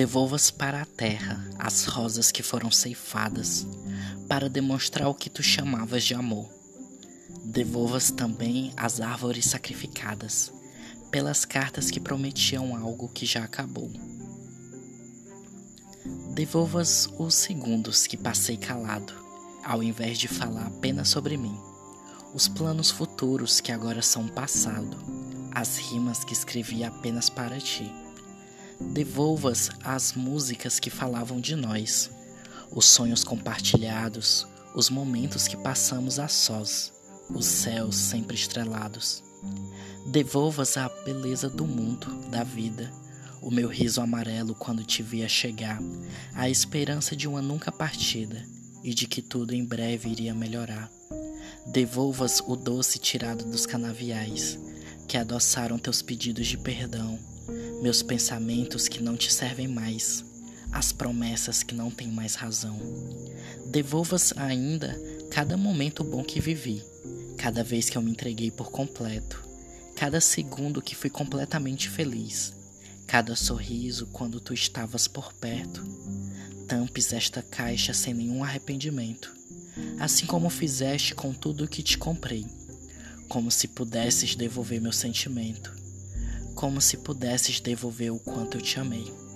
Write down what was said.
Devolvas para a terra as rosas que foram ceifadas, para demonstrar o que tu chamavas de amor. Devolvas também as árvores sacrificadas, pelas cartas que prometiam algo que já acabou. Devolvas os segundos que passei calado, ao invés de falar apenas sobre mim, os planos futuros que agora são passado, as rimas que escrevi apenas para ti. Devolvas as músicas que falavam de nós, os sonhos compartilhados, os momentos que passamos a sós, os céus sempre estrelados. Devolvas a beleza do mundo, da vida, o meu riso amarelo quando te via chegar, a esperança de uma nunca partida e de que tudo em breve iria melhorar. Devolvas o doce tirado dos canaviais, que adoçaram teus pedidos de perdão, meus pensamentos que não te servem mais, as promessas que não têm mais razão. Devolvas ainda cada momento bom que vivi, cada vez que eu me entreguei por completo, cada segundo que fui completamente feliz, cada sorriso quando tu estavas por perto. Tampes esta caixa sem nenhum arrependimento, assim como fizeste com tudo o que te comprei, como se pudesses devolver meu sentimento como se pudesses devolver o quanto eu te amei.